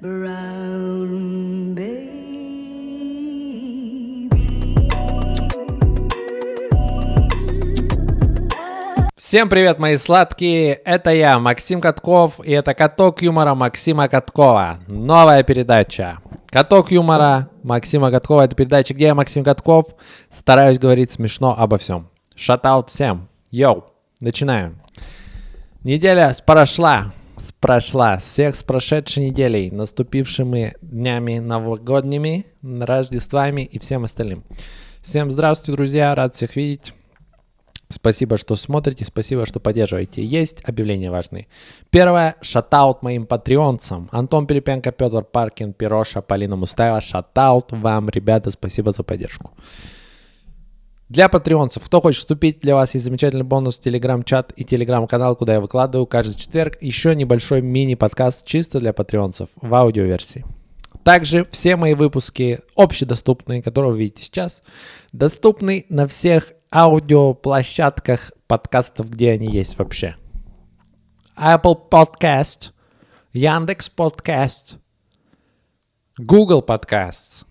Всем привет, мои сладкие! Это я, Максим Катков, и это «Каток юмора» Максима Каткова. Новая передача. «Каток юмора» Максима Каткова. Это передача, где я, Максим Катков, стараюсь говорить смешно обо всем. Шатаут всем. Йоу, начинаем. Неделя прошла, прошла. Всех с прошедшей неделей, наступившими днями новогодними, Рождествами и всем остальным. Всем здравствуйте, друзья, рад всех видеть. Спасибо, что смотрите, спасибо, что поддерживаете. Есть объявления важные. Первое, шатаут моим патреонцам. Антон Перепенко, Петр Паркин, Пироша, Полина Мустаева. Шатаут вам, ребята, спасибо за поддержку. Для патреонцев, кто хочет вступить, для вас есть замечательный бонус, телеграм-чат и телеграм-канал, куда я выкладываю каждый четверг еще небольшой мини-подкаст чисто для патреонцев в аудиоверсии. Также все мои выпуски общедоступные, которые вы видите сейчас, доступны на всех аудиоплощадках подкастов, где они есть вообще. Apple Podcast, Яндекс Podcast, Google Podcast,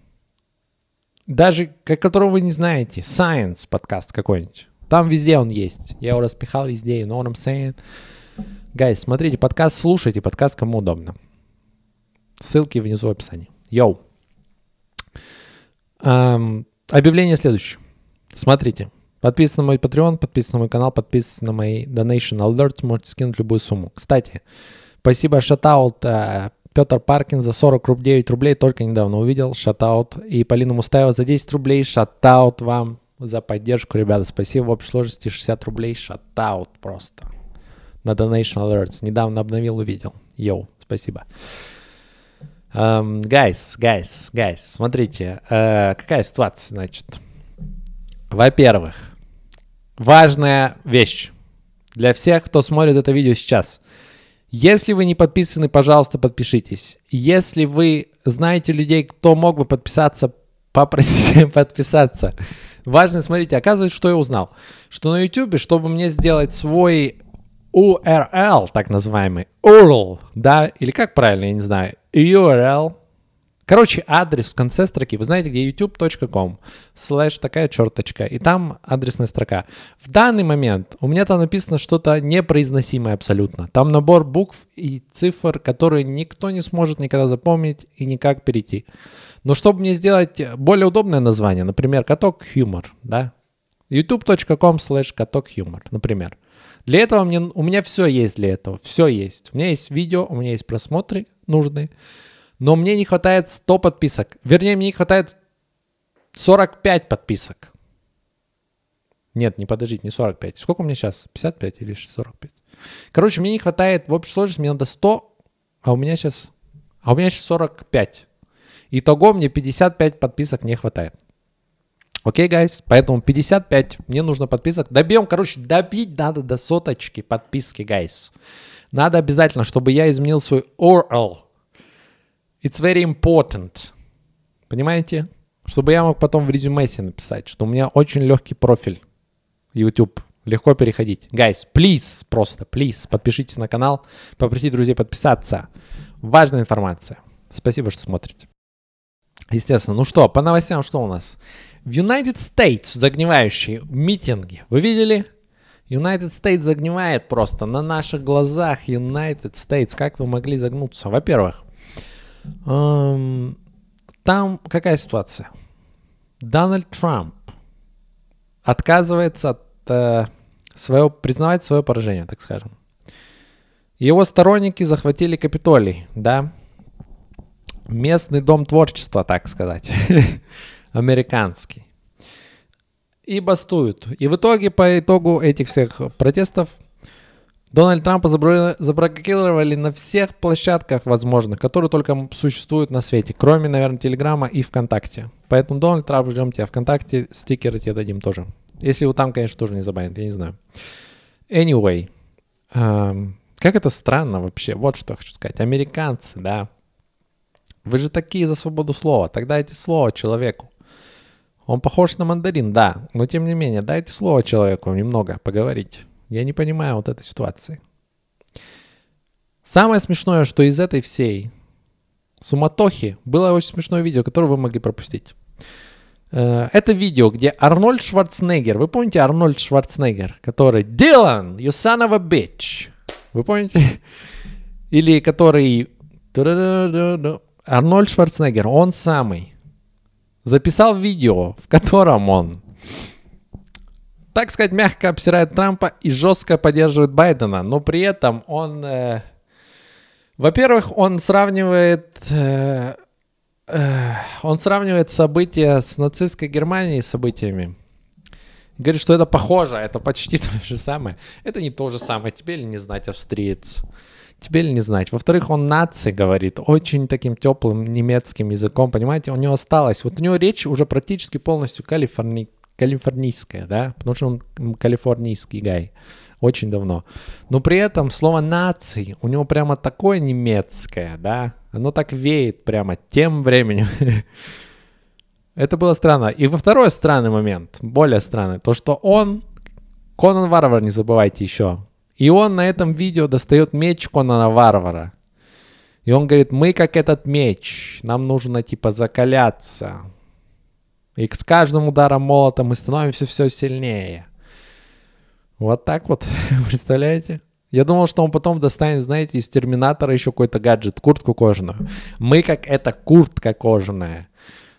даже которого вы не знаете, Science подкаст какой-нибудь. Там везде он есть. Я его распихал везде, you know what I'm saying? Guys, смотрите, подкаст слушайте, подкаст кому удобно. Ссылки внизу в описании. Йоу. Эм, объявление следующее. Смотрите. Подписан на мой Patreon, подписан на мой канал, подписан на мои Donation Alerts, можете скинуть любую сумму. Кстати, спасибо shoutout э, Петр Паркин за 40 рублей, только недавно увидел, shoutout. И Полина Мустаева за 10 рублей, shoutout вам за поддержку, ребята. Спасибо в общей сложности 60 рублей, shoutout просто. На Donation Alerts. Недавно обновил, увидел. Yo, спасибо. Guys, guys, guys, смотрите, uh, какая ситуация, значит. Во-первых, важная вещь для всех, кто смотрит это видео сейчас. Если вы не подписаны, пожалуйста, подпишитесь. Если вы знаете людей, кто мог бы подписаться, попросите подписаться. Важно, смотрите, оказывается, что я узнал. Что на YouTube, чтобы мне сделать свой URL, так называемый, URL, да, или как правильно, я не знаю, URL, короче, адрес в конце строки, вы знаете, где youtube.com, слэш такая черточка, и там адресная строка. В данный момент у меня там написано что-то непроизносимое абсолютно. Там набор букв и цифр, которые никто не сможет никогда запомнить и никак перейти. Но чтобы мне сделать более удобное название, например, каток юмор, да, youtube.com slash каток юмор, например. Для этого мне, у меня все есть для этого, все есть. У меня есть видео, у меня есть просмотры нужные, но мне не хватает 100 подписок. Вернее, мне не хватает 45 подписок. Нет, не подождите, не 45. Сколько у меня сейчас? 55 или 45? Короче, мне не хватает, в общей сложности мне надо 100, а у меня сейчас, а у меня сейчас 45. Итого мне 55 подписок не хватает. Окей, okay, guys, поэтому 55, мне нужно подписок. Добьем, короче, добить надо до соточки подписки, guys. Надо обязательно, чтобы я изменил свой URL. It's very important. Понимаете? Чтобы я мог потом в резюме себе написать, что у меня очень легкий профиль YouTube. Легко переходить. Guys, please, просто, please, подпишитесь на канал. Попросите друзей подписаться. Важная информация. Спасибо, что смотрите. Естественно. Ну что, по новостям что у нас? В United States загнивающие митинги. Вы видели? United States загнивает просто на наших глазах. United States. Как вы могли загнуться? Во-первых, там какая ситуация? Дональд Трамп отказывается от э, своего, признавать свое поражение, так скажем. Его сторонники захватили Капитолий, да? Местный дом творчества, так сказать. американский. И бастуют. И в итоге, по итогу этих всех протестов, Дональд Трампа заблокировали на всех площадках возможных, которые только существуют на свете, кроме, наверное, Телеграма и ВКонтакте. Поэтому, Дональд Трамп, ждем тебя ВКонтакте, стикеры тебе дадим тоже. Если вы там, конечно, тоже не забанят, я не знаю. Anyway, эм, как это странно вообще, вот что хочу сказать. Американцы, да, вы же такие за свободу слова, тогда дайте слово человеку. Он похож на мандарин, да, но тем не менее, дайте слово человеку немного поговорить. Я не понимаю вот этой ситуации. Самое смешное, что из этой всей суматохи было очень смешное видео, которое вы могли пропустить. Э, это видео, где Арнольд Шварценеггер, вы помните Арнольд Шварценеггер, который «Дилан, you son of a bitch». Вы помните? Или который Арнольд Шварценеггер, он самый, записал видео, в котором он, так сказать, мягко обсирает Трампа и жестко поддерживает Байдена, но при этом он, э, во-первых, он сравнивает, э, э, он сравнивает события с нацистской Германией событиями. Говорит, что это похоже, это почти то же самое. Это не то же самое, тебе ли не знать, австриец. Тебе ли не знать. Во-вторых, он нации говорит очень таким теплым немецким языком, понимаете, у него осталось, вот у него речь уже практически полностью калифорни... калифорнийская, да, потому что он калифорнийский гай очень давно. Но при этом слово нации у него прямо такое немецкое, да, оно так веет прямо тем временем. Это было странно. И во второй странный момент, более странный, то, что он, Конан Варвар, не забывайте еще, и он на этом видео достает меч Конана Варвара. И он говорит, мы как этот меч, нам нужно типа закаляться. И с каждым ударом молота мы становимся все сильнее. Вот так вот, представляете? Я думал, что он потом достанет, знаете, из Терминатора еще какой-то гаджет, куртку кожаную. Мы как эта куртка кожаная.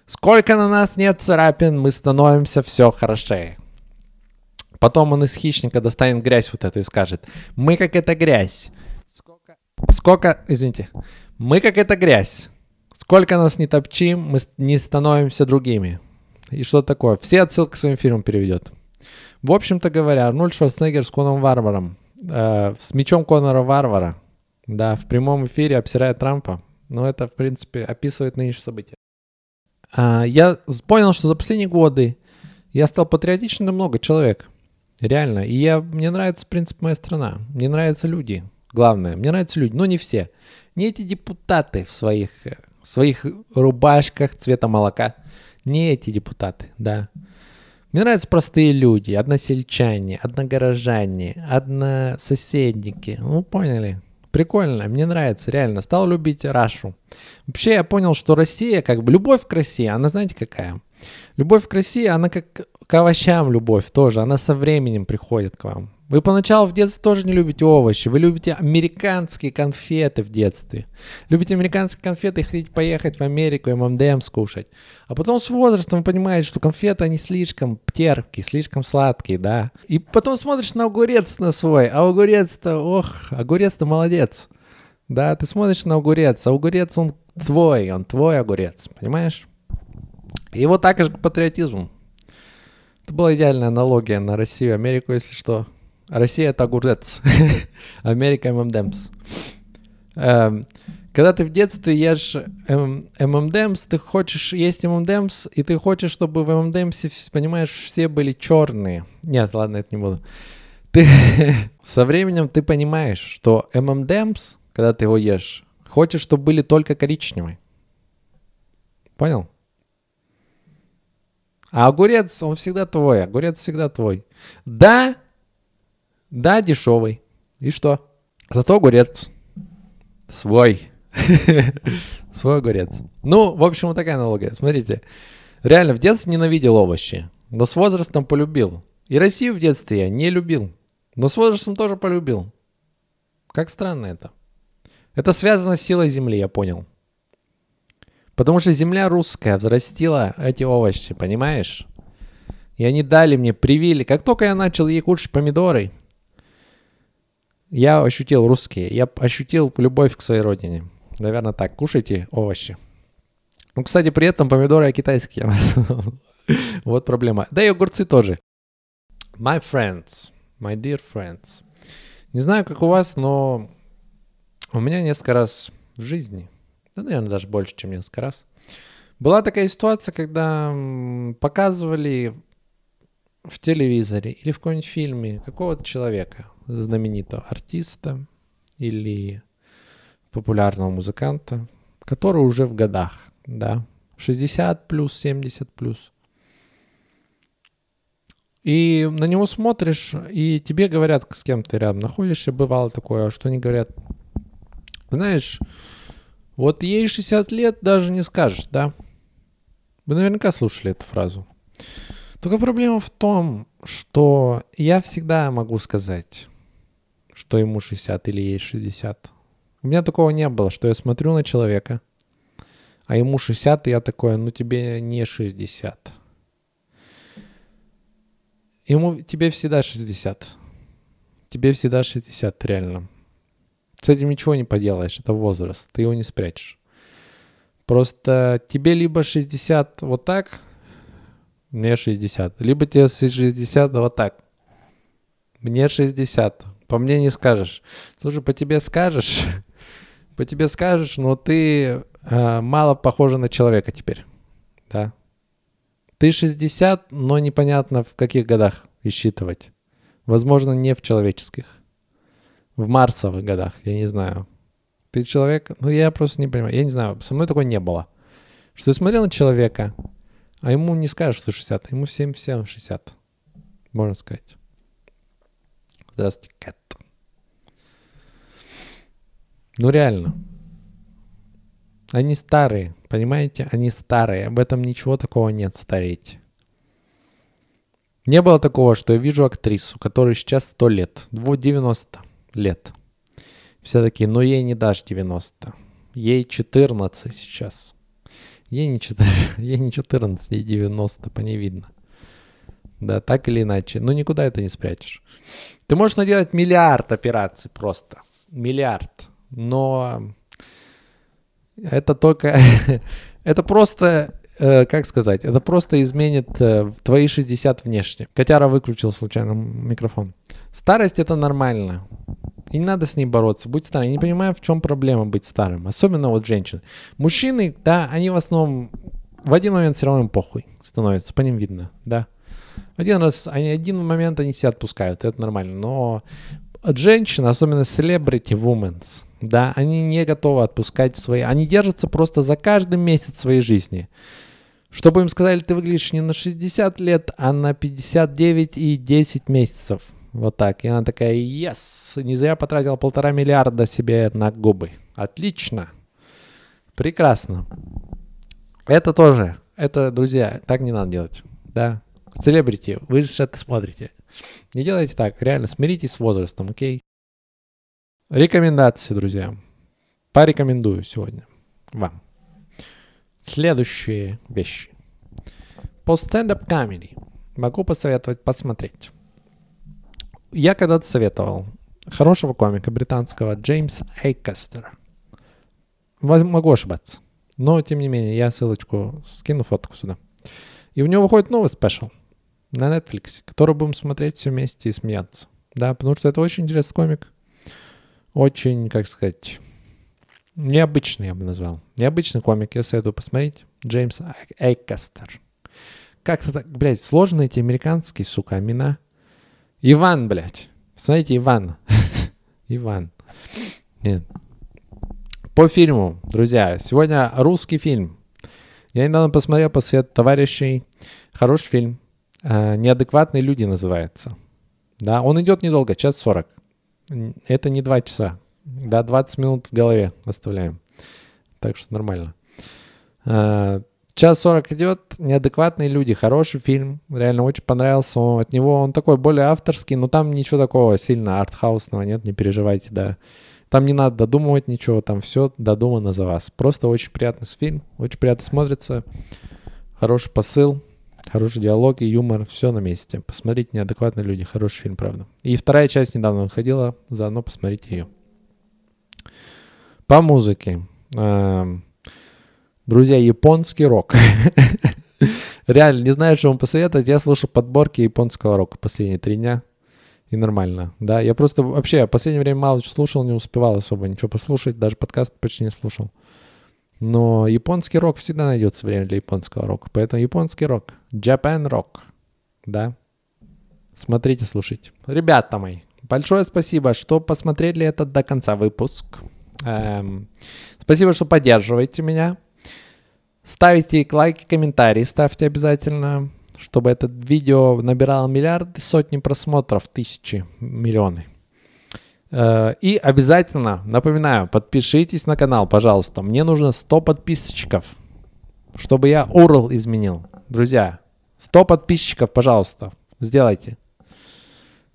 Сколько на нас нет царапин, мы становимся все хорошее. Потом он из хищника достанет грязь вот эту и скажет, мы как эта грязь. Сколько, сколько извините, мы как эта грязь. Сколько нас не топчим, мы не становимся другими. И что такое? Все отсылки к своим фильмам переведет. В общем-то говоря, Арнольд Шварценеггер с Коном Варваром, э, с мечом Конора Варвара, да, в прямом эфире обсирает Трампа. Но это, в принципе, описывает нынешнее событие. А, я понял, что за последние годы я стал патриотичным намного человек. Реально. И я, мне нравится, в принципе, моя страна. Мне нравятся люди. Главное, мне нравятся люди, но не все. Не эти депутаты в своих, в своих рубашках цвета молока. Не эти депутаты, да. Мне нравятся простые люди, односельчане, одногорожане, однососедники. Ну, поняли? Прикольно, мне нравится, реально. Стал любить Рашу. Вообще я понял, что Россия, как бы любовь к России, она знаете какая? Любовь к России, она как к овощам любовь тоже, она со временем приходит к вам. Вы поначалу в детстве тоже не любите овощи, вы любите американские конфеты в детстве. Любите американские конфеты и хотите поехать в Америку и ММДМ скушать. А потом с возрастом вы понимаете, что конфеты, они слишком терпкие, слишком сладкие, да. И потом смотришь на огурец на свой, а огурец-то, ох, огурец-то молодец. Да, ты смотришь на огурец, а огурец он твой, он твой огурец, понимаешь? И вот так же к патриотизму. Это была идеальная аналогия на Россию Америку, если что. Россия — это огурец. Америка — ММДМС. Эм, когда ты в детстве ешь ММДМС, ты хочешь есть ММДМС, и ты хочешь, чтобы в ММДМСе, понимаешь, все были черные. Нет, ладно, это не буду. Ты со временем ты понимаешь, что ММДМС, когда ты его ешь, хочешь, чтобы были только коричневые. Понял? А огурец, он всегда твой, огурец всегда твой. Да, да, дешевый. И что? Зато огурец свой. свой огурец. Ну, в общем, вот такая аналогия. Смотрите, реально в детстве ненавидел овощи, но с возрастом полюбил. И Россию в детстве я не любил, но с возрастом тоже полюбил. Как странно это. Это связано с силой земли, я понял. Потому что земля русская взрастила эти овощи, понимаешь? И они дали мне, привили. Как только я начал ей кушать помидоры, я ощутил русские, я ощутил любовь к своей родине. Наверное, так. Кушайте овощи. Ну, кстати, при этом помидоры я китайские. вот проблема. Да и огурцы тоже. My friends, my dear friends. Не знаю, как у вас, но у меня несколько раз в жизни – да, наверное, даже больше, чем несколько раз. Была такая ситуация, когда показывали в телевизоре или в каком-нибудь фильме какого-то человека, знаменитого артиста или популярного музыканта, который уже в годах, да, 60 плюс, 70 плюс. И на него смотришь, и тебе говорят, с кем ты рядом находишься, бывало такое, что они говорят, знаешь, Вот ей 60 лет даже не скажешь, да? Вы наверняка слушали эту фразу. Только проблема в том, что я всегда могу сказать, что ему 60 или ей 60. У меня такого не было, что я смотрю на человека, а ему 60, и я такой, ну тебе не 60. Ему, тебе всегда 60. Тебе всегда 60, реально. С этим ничего не поделаешь, это возраст, ты его не спрячешь. Просто тебе либо 60 вот так, мне 60. Либо тебе 60 вот так. Мне 60. По мне не скажешь. Слушай, по тебе скажешь, по тебе скажешь, но ты э, мало похожа на человека теперь. Да. Ты 60, но непонятно в каких годах исчитывать. Возможно, не в человеческих. В марсовых годах, я не знаю. Ты человек, ну я просто не понимаю, я не знаю, со мной такого не было. Что я смотрел на человека, а ему не скажешь, что 60, а ему всем, всем 60, можно сказать. Здравствуйте, Кэт. Ну реально. Они старые, понимаете? Они старые. Об этом ничего такого нет, стареть. Не было такого, что я вижу актрису, которой сейчас 100 лет, 90 лет. Все такие, ну ей не дашь 90. Ей 14 сейчас. Ей не, 4, ей не 14, ей 90, по ней видно. Да, так или иначе. Ну, никуда это не спрячешь. Ты можешь наделать миллиард операций просто. Миллиард. Но это только... это просто Э, как сказать, это просто изменит э, твои 60 внешне. Котяра выключил случайно микрофон. Старость это нормально. И не надо с ней бороться. Будь старым. Я не понимаю, в чем проблема быть старым. Особенно вот женщин. Мужчины, да, они в основном в один момент все равно им похуй становится. По ним видно, да. Один раз, они, один момент они себя отпускают, это нормально. Но от женщин, особенно celebrity women, да, они не готовы отпускать свои... Они держатся просто за каждый месяц своей жизни. Чтобы им сказали, ты выглядишь не на 60 лет, а на 59 и 10 месяцев. Вот так. И она такая, yes, не зря потратила полтора миллиарда себе на губы. Отлично. Прекрасно. Это тоже. Это, друзья, так не надо делать. Да. Селебрити, вы же это смотрите. Не делайте так. Реально, смиритесь с возрастом, окей? Рекомендации, друзья. Порекомендую сегодня вам. Следующие вещи. По стендап comedy могу посоветовать посмотреть. Я когда-то советовал хорошего комика британского Джеймс Эйкастер. Могу ошибаться. Но, тем не менее, я ссылочку скину фотку сюда. И у него выходит новый спешл на Netflix, который будем смотреть все вместе и смеяться. Да, потому что это очень интересный комик. Очень, как сказать, Необычный, я бы назвал. Необычный комик, я советую посмотреть. Джеймс Эйкастер. Как это блядь, сложные эти американские, сука, имена. Иван, блядь. Смотрите, Иван. Иван. Нет. По фильму, друзья, сегодня русский фильм. Я недавно посмотрел по свету товарищей. Хороший фильм. Э, «Неадекватные люди» называется. Да, он идет недолго, час сорок. Это не два часа. Да, 20 минут в голове оставляем. Так что нормально. А, час 40 идет, неадекватные люди, хороший фильм, реально очень понравился. Он, от него он такой более авторский, но там ничего такого сильно артхаусного нет, не переживайте, да. Там не надо додумывать ничего, там все додумано за вас. Просто очень приятный фильм, очень приятно смотрится, хороший посыл, хороший диалог и юмор, все на месте. Посмотрите «Неадекватные люди», хороший фильм, правда. И вторая часть недавно выходила, заодно посмотрите ее. По музыке. Эм, друзья, японский рок. Реально, не знаю, что вам посоветовать. Я слушаю подборки японского рока последние три дня. И нормально, да. Я просто вообще в последнее время мало что слушал, не успевал особо ничего послушать. Даже подкаст почти не слушал. Но японский рок всегда найдется время для японского рока. Поэтому японский рок. Japan Rock. Да. Смотрите, слушайте. Ребята мои, большое спасибо, что посмотрели этот до конца выпуск. Эм, спасибо, что поддерживаете меня. Ставите лайки, комментарии, ставьте обязательно, чтобы это видео набирало миллиарды, сотни просмотров, тысячи, миллионы. Э, и обязательно, напоминаю, подпишитесь на канал, пожалуйста. Мне нужно 100 подписчиков, чтобы я URL изменил. Друзья, 100 подписчиков, пожалуйста, сделайте.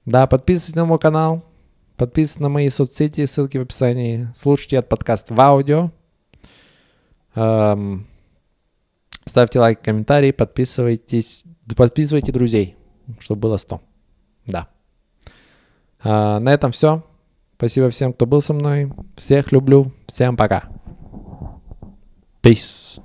Да, подписывайтесь на мой канал, подписывайтесь на мои соцсети, ссылки в описании. Слушайте этот подкаст в аудио. Эм, ставьте лайк, комментарий, подписывайтесь, подписывайте друзей, чтобы было 100. Да. А, на этом все. Спасибо всем, кто был со мной. Всех люблю. Всем пока. Peace.